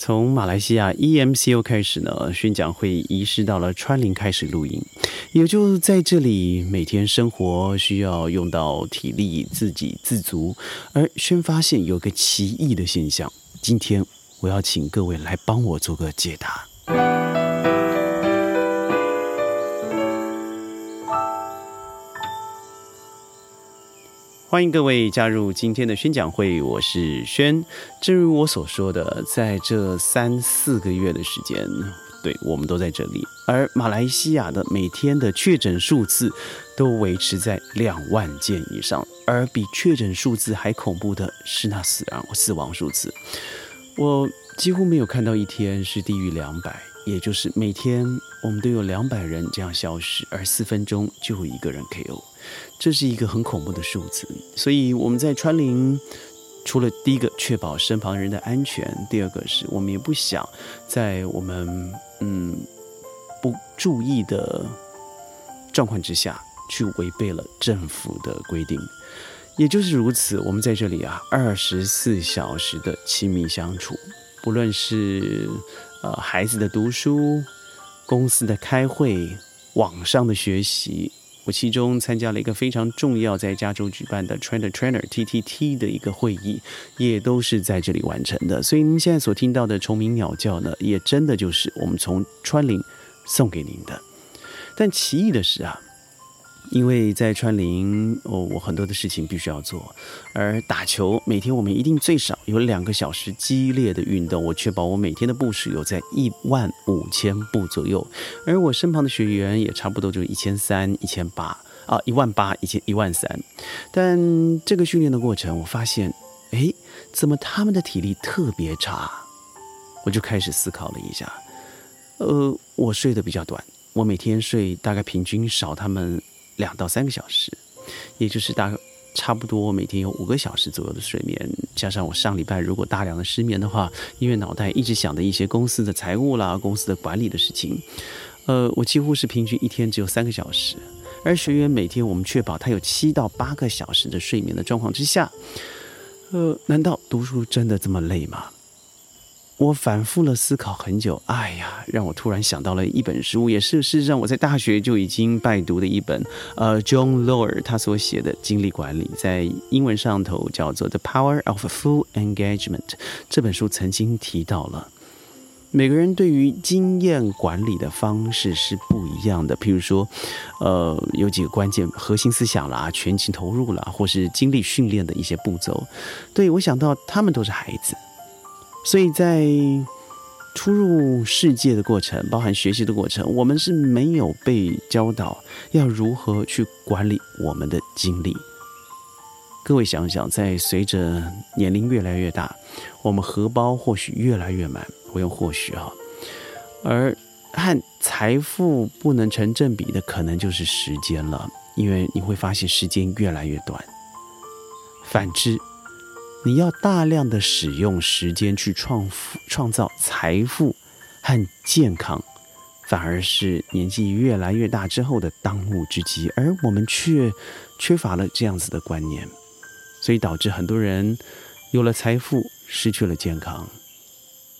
从马来西亚 EMCO 开始呢，宣讲会移师到了川林开始录音，也就在这里，每天生活需要用到体力，自给自足。而宣发现有个奇异的现象，今天我要请各位来帮我做个解答。欢迎各位加入今天的宣讲会，我是轩。正如我所说的，在这三四个月的时间，对我们都在这里。而马来西亚的每天的确诊数字都维持在两万件以上，而比确诊数字还恐怖的是那死亡死亡数字。我几乎没有看到一天是低于两百，也就是每天我们都有两百人这样消失，而四分钟就有一个人 KO。这是一个很恐怖的数字，所以我们在川林，除了第一个确保身旁人的安全，第二个是我们也不想在我们嗯不注意的状况之下去违背了政府的规定。也就是如此，我们在这里啊，二十四小时的亲密相处，不论是呃孩子的读书、公司的开会、网上的学习。我其中参加了一个非常重要在加州举办的 Trainer Trainer TTT 的一个会议，也都是在这里完成的。所以您现在所听到的虫鸣鸟叫呢，也真的就是我们从川林送给您的。但奇异的是啊。因为在川林，哦，我很多的事情必须要做，而打球每天我们一定最少有两个小时激烈的运动，我确保我每天的步数有在一万五千步左右，而我身旁的学员也差不多就一千三、一千八啊，一万八、一千一万三。但这个训练的过程，我发现，哎，怎么他们的体力特别差？我就开始思考了一下，呃，我睡得比较短，我每天睡大概平均少他们。两到三个小时，也就是大差不多每天有五个小时左右的睡眠，加上我上礼拜如果大量的失眠的话，因为脑袋一直想的一些公司的财务啦、公司的管理的事情，呃，我几乎是平均一天只有三个小时，而学员每天我们确保他有七到八个小时的睡眠的状况之下，呃，难道读书真的这么累吗？我反复了思考很久，哎呀，让我突然想到了一本书，也是事实上我在大学就已经拜读的一本，呃，John Lower 他所写的精力管理，在英文上头叫做《The Power of Full Engagement》。这本书曾经提到了，每个人对于经验管理的方式是不一样的。譬如说，呃，有几个关键核心思想啦，全情投入啦，或是精力训练的一些步骤。对我想到，他们都是孩子。所以在初入世界的过程，包含学习的过程，我们是没有被教导要如何去管理我们的精力。各位想想，在随着年龄越来越大，我们荷包或许越来越满，我用或许啊，而和财富不能成正比的，可能就是时间了，因为你会发现时间越来越短。反之。你要大量的使用时间去创、创造财富和健康，反而是年纪越来越大之后的当务之急，而我们却缺乏了这样子的观念，所以导致很多人有了财富失去了健康。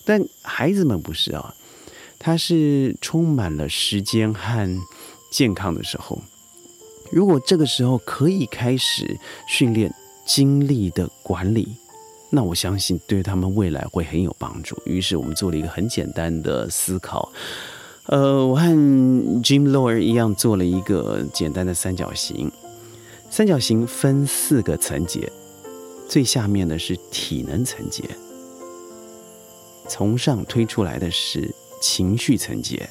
但孩子们不是啊，他是充满了时间和健康的时候，如果这个时候可以开始训练。精力的管理，那我相信对他们未来会很有帮助。于是我们做了一个很简单的思考，呃，我和 Jim Loer 一样做了一个简单的三角形。三角形分四个层节，最下面的是体能层节，从上推出来的是情绪层节，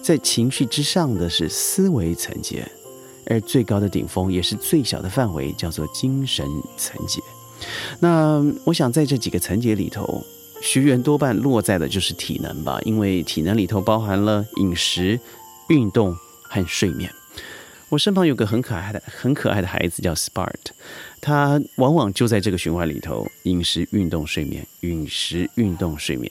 在情绪之上的是思维层节。而最高的顶峰也是最小的范围，叫做精神层级。那我想在这几个层级里头，学员多半落在的就是体能吧，因为体能里头包含了饮食、运动和睡眠。我身旁有个很可爱的、很可爱的孩子叫 Spart，它往往就在这个循环里头：饮食、运动、睡眠，饮食、运动、睡眠。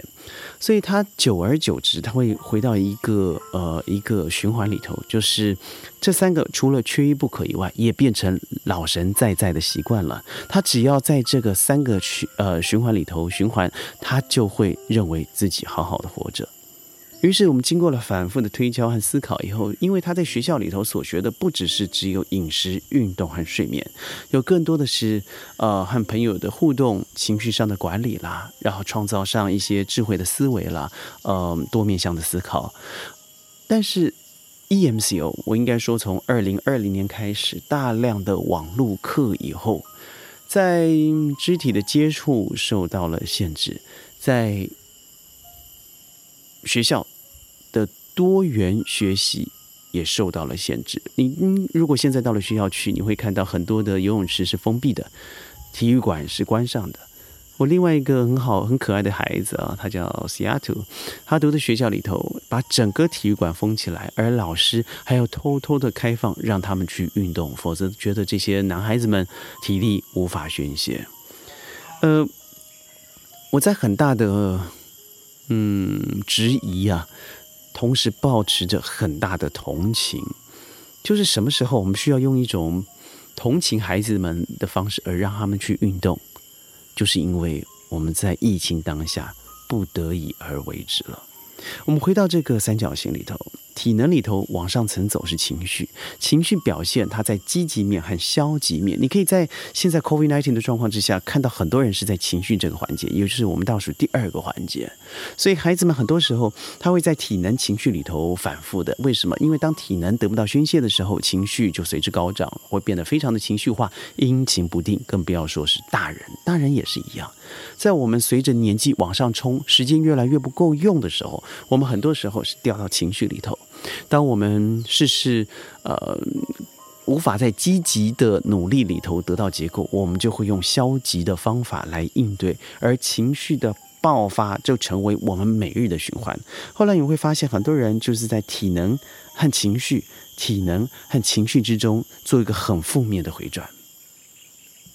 所以它久而久之，它会回到一个呃一个循环里头，就是这三个除了缺一不可以外，也变成老神在在的习惯了。他只要在这个三个循呃循环里头循环，他就会认为自己好好的活着。于是我们经过了反复的推敲和思考以后，因为他在学校里头所学的不只是只有饮食、运动和睡眠，有更多的是呃和朋友的互动、情绪上的管理啦，然后创造上一些智慧的思维啦，呃多面向的思考。但是 EMCO，我应该说从二零二零年开始，大量的网络课以后，在肢体的接触受到了限制，在学校。的多元学习也受到了限制。你，如果现在到了学校去，你会看到很多的游泳池是封闭的，体育馆是关上的。我另外一个很好很可爱的孩子啊，他叫 Seattle，他读的学校里头把整个体育馆封起来，而老师还要偷偷的开放让他们去运动，否则觉得这些男孩子们体力无法宣泄。呃，我在很大的嗯质疑啊。同时保持着很大的同情，就是什么时候我们需要用一种同情孩子们的方式，而让他们去运动，就是因为我们在疫情当下不得已而为之了。我们回到这个三角形里头。体能里头往上层走是情绪，情绪表现它在积极面和消极面。你可以在现在 COVID-19 的状况之下看到很多人是在情绪这个环节，也就是我们倒数第二个环节。所以孩子们很多时候他会在体能情绪里头反复的。为什么？因为当体能得不到宣泄的时候，情绪就随之高涨，会变得非常的情绪化、阴晴不定。更不要说是大人，大人也是一样。在我们随着年纪往上冲，时间越来越不够用的时候，我们很多时候是掉到情绪里头。当我们事事呃无法在积极的努力里头得到结果，我们就会用消极的方法来应对，而情绪的爆发就成为我们每日的循环。后来你会发现，很多人就是在体能和情绪、体能和情绪之中做一个很负面的回转，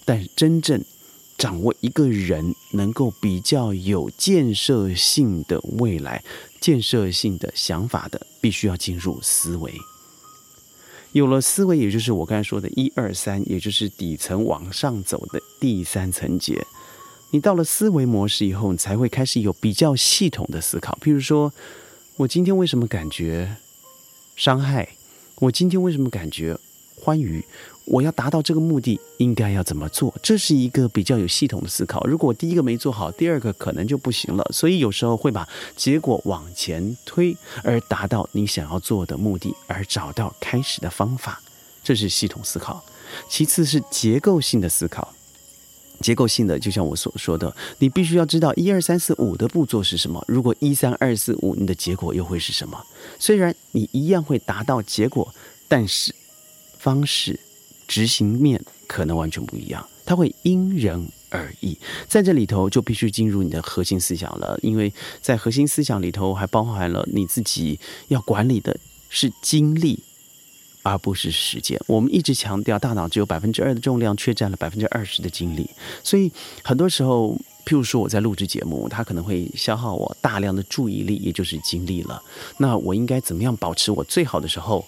但真正。掌握一个人能够比较有建设性的未来、建设性的想法的，必须要进入思维。有了思维，也就是我刚才说的一二三，也就是底层往上走的第三层节。你到了思维模式以后，你才会开始有比较系统的思考。譬如说，我今天为什么感觉伤害？我今天为什么感觉欢愉？我要达到这个目的，应该要怎么做？这是一个比较有系统的思考。如果第一个没做好，第二个可能就不行了。所以有时候会把结果往前推，而达到你想要做的目的，而找到开始的方法。这是系统思考。其次是结构性的思考。结构性的，就像我所说的，你必须要知道一二三四五的步骤是什么。如果一三二四五，你的结果又会是什么？虽然你一样会达到结果，但是方式。执行面可能完全不一样，它会因人而异。在这里头就必须进入你的核心思想了，因为在核心思想里头还包含了你自己要管理的是精力，而不是时间。我们一直强调，大脑只有百分之二的重量，却占了百分之二十的精力。所以很多时候，譬如说我在录制节目，它可能会消耗我大量的注意力，也就是精力了。那我应该怎么样保持我最好的时候，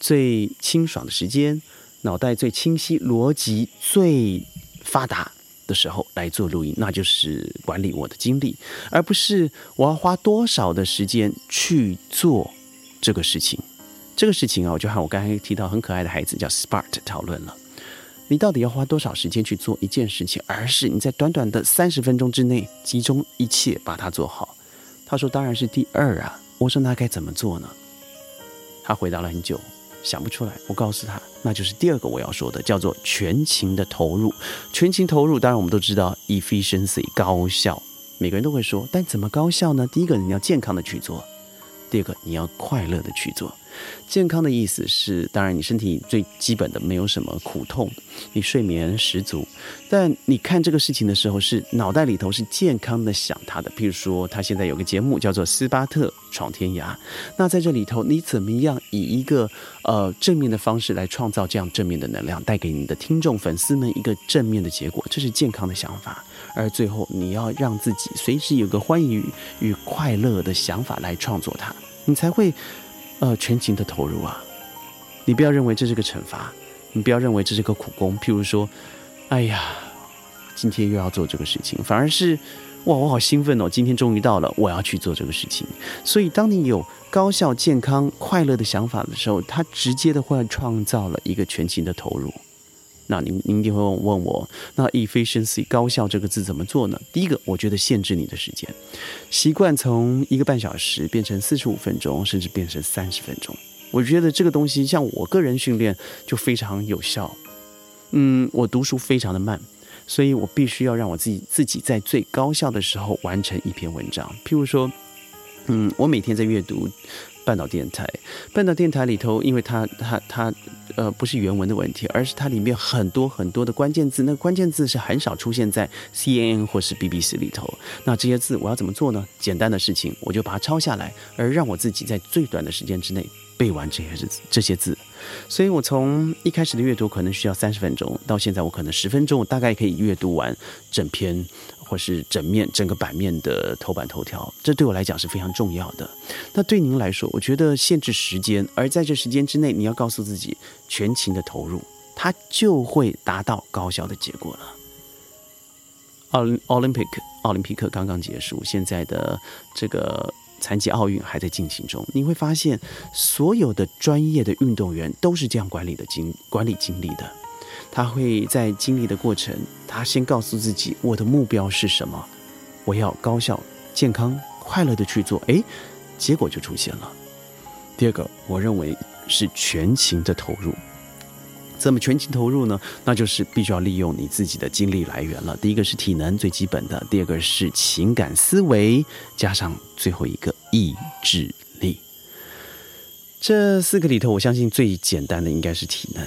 最清爽的时间？脑袋最清晰、逻辑最发达的时候来做录音，那就是管理我的精力，而不是我要花多少的时间去做这个事情。这个事情啊，我就和我刚才提到很可爱的孩子叫 Spart 讨论了。你到底要花多少时间去做一件事情？而是你在短短的三十分钟之内集中一切把它做好。他说：“当然是第二啊。”我说：“那该怎么做呢？”他回答了很久。想不出来，我告诉他，那就是第二个我要说的，叫做全情的投入。全情投入，当然我们都知道，efficiency 高效，每个人都会说，但怎么高效呢？第一个，你要健康的去做，第二个，你要快乐的去做。健康的意思是，当然你身体最基本的没有什么苦痛，你睡眠十足，但你看这个事情的时候，是脑袋里头是健康的想它的。譬如说，他现在有个节目叫做《斯巴特闯天涯》，那在这里头，你怎么样以一个呃正面的方式来创造这样正面的能量，带给你的听众粉丝们一个正面的结果，这是健康的想法。而最后，你要让自己随时有个欢愉与快乐的想法来创作它，你才会。呃，全情的投入啊！你不要认为这是个惩罚，你不要认为这是个苦工。譬如说，哎呀，今天又要做这个事情，反而是哇，我好兴奋哦！今天终于到了，我要去做这个事情。所以，当你有高效、健康、快乐的想法的时候，它直接的会创造了一个全情的投入。那您您一定会问我，那 efficiency 高效这个字怎么做呢？第一个，我觉得限制你的时间，习惯从一个半小时变成四十五分钟，甚至变成三十分钟。我觉得这个东西，像我个人训练就非常有效。嗯，我读书非常的慢，所以我必须要让我自己自己在最高效的时候完成一篇文章。譬如说，嗯，我每天在阅读。半岛电台，半岛电台里头，因为它它它，呃，不是原文的问题，而是它里面很多很多的关键字，那关键字是很少出现在 CNN 或是 BBC 里头。那这些字我要怎么做呢？简单的事情，我就把它抄下来，而让我自己在最短的时间之内背完这些字这些字。所以我从一开始的阅读可能需要三十分钟，到现在我可能十分钟，我大概可以阅读完整篇。或是整面整个版面的头版头条，这对我来讲是非常重要的。那对您来说，我觉得限制时间，而在这时间之内，你要告诉自己全情的投入，它就会达到高效的结果了。奥奥林匹克奥林匹克刚刚结束，现在的这个残疾奥运还在进行中。你会发现，所有的专业的运动员都是这样管理的经管理经历的。他会在经历的过程，他先告诉自己我的目标是什么，我要高效、健康、快乐的去做，诶，结果就出现了。第二个，我认为是全情的投入。怎么全情投入呢？那就是必须要利用你自己的精力来源了。第一个是体能，最基本的；第二个是情感思维，加上最后一个意志力。这四个里头，我相信最简单的应该是体能。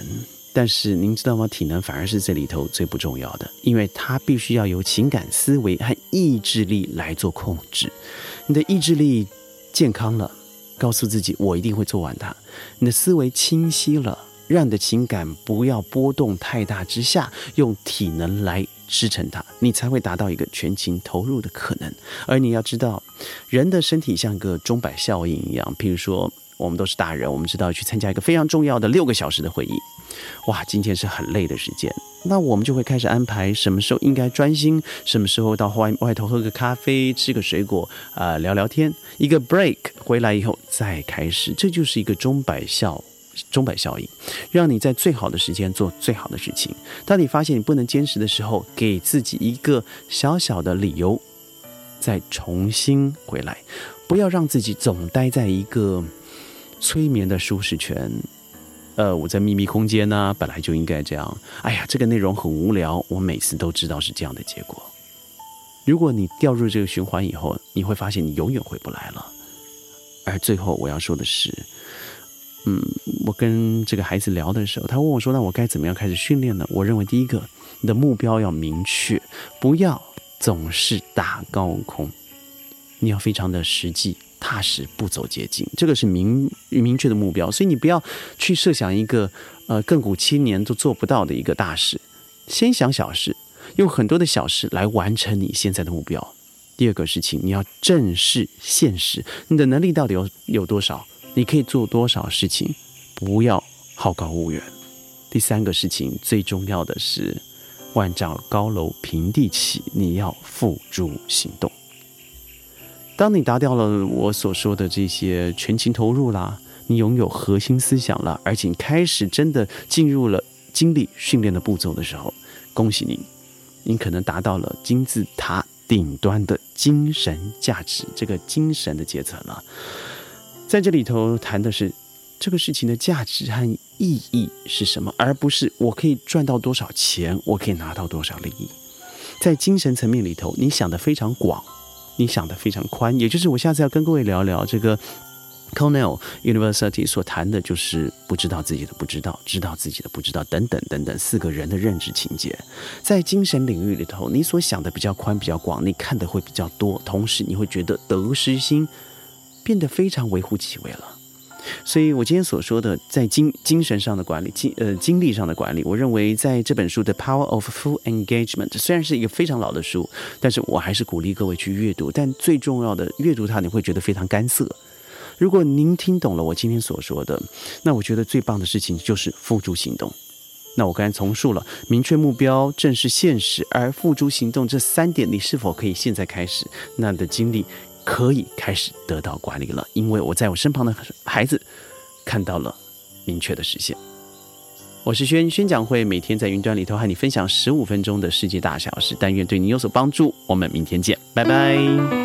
但是您知道吗？体能反而是这里头最不重要的，因为它必须要由情感、思维和意志力来做控制。你的意志力健康了，告诉自己我一定会做完它；你的思维清晰了，让你的情感不要波动太大之下，用体能来支撑它，你才会达到一个全情投入的可能。而你要知道，人的身体像个钟摆效应一样，譬如说。我们都是大人，我们知道去参加一个非常重要的六个小时的会议，哇，今天是很累的时间，那我们就会开始安排什么时候应该专心，什么时候到外外头喝个咖啡，吃个水果，啊，聊聊天，一个 break 回来以后再开始，这就是一个钟摆效钟摆效应，让你在最好的时间做最好的事情。当你发现你不能坚持的时候，给自己一个小小的理由，再重新回来，不要让自己总待在一个。催眠的舒适圈，呃，我在秘密空间呢，本来就应该这样。哎呀，这个内容很无聊，我每次都知道是这样的结果。如果你掉入这个循环以后，你会发现你永远回不来了。而最后我要说的是，嗯，我跟这个孩子聊的时候，他问我说：“那我该怎么样开始训练呢？”我认为第一个，你的目标要明确，不要总是打高空，你要非常的实际。踏实不走捷径，这个是明明确的目标，所以你不要去设想一个呃亘古千年都做不到的一个大事，先想小事，用很多的小事来完成你现在的目标。第二个事情，你要正视现实，你的能力到底有有多少？你可以做多少事情？不要好高骛远。第三个事情，最重要的是万丈高楼平地起，你要付诸行动。当你达掉了我所说的这些全情投入啦，你拥有核心思想了，而且开始真的进入了精力训练的步骤的时候，恭喜您，您可能达到了金字塔顶端的精神价值这个精神的阶层了。在这里头谈的是这个事情的价值和意义是什么，而不是我可以赚到多少钱，我可以拿到多少利益。在精神层面里头，你想的非常广。你想的非常宽，也就是我下次要跟各位聊聊这个 Cornell University 所谈的就是不知道自己的不知道，知道自己的不知道，等等等等四个人的认知情节。在精神领域里头，你所想的比较宽、比较广，你看的会比较多，同时你会觉得得失心变得非常微乎其微了。所以，我今天所说的在精精神上的管理、精呃精力上的管理，我认为在这本书的《Power of Full Engagement》虽然是一个非常老的书，但是我还是鼓励各位去阅读。但最重要的，阅读它你会觉得非常干涩。如果您听懂了我今天所说的，那我觉得最棒的事情就是付诸行动。那我刚才重述了明确目标、正视现实，而付诸行动这三点，你是否可以现在开始？那的精力可以开始得到管理了，因为我在我身旁的孩子看到了明确的实现。我是轩宣讲会，每天在云端里头和你分享十五分钟的世界大小事，但愿对你有所帮助。我们明天见，拜拜。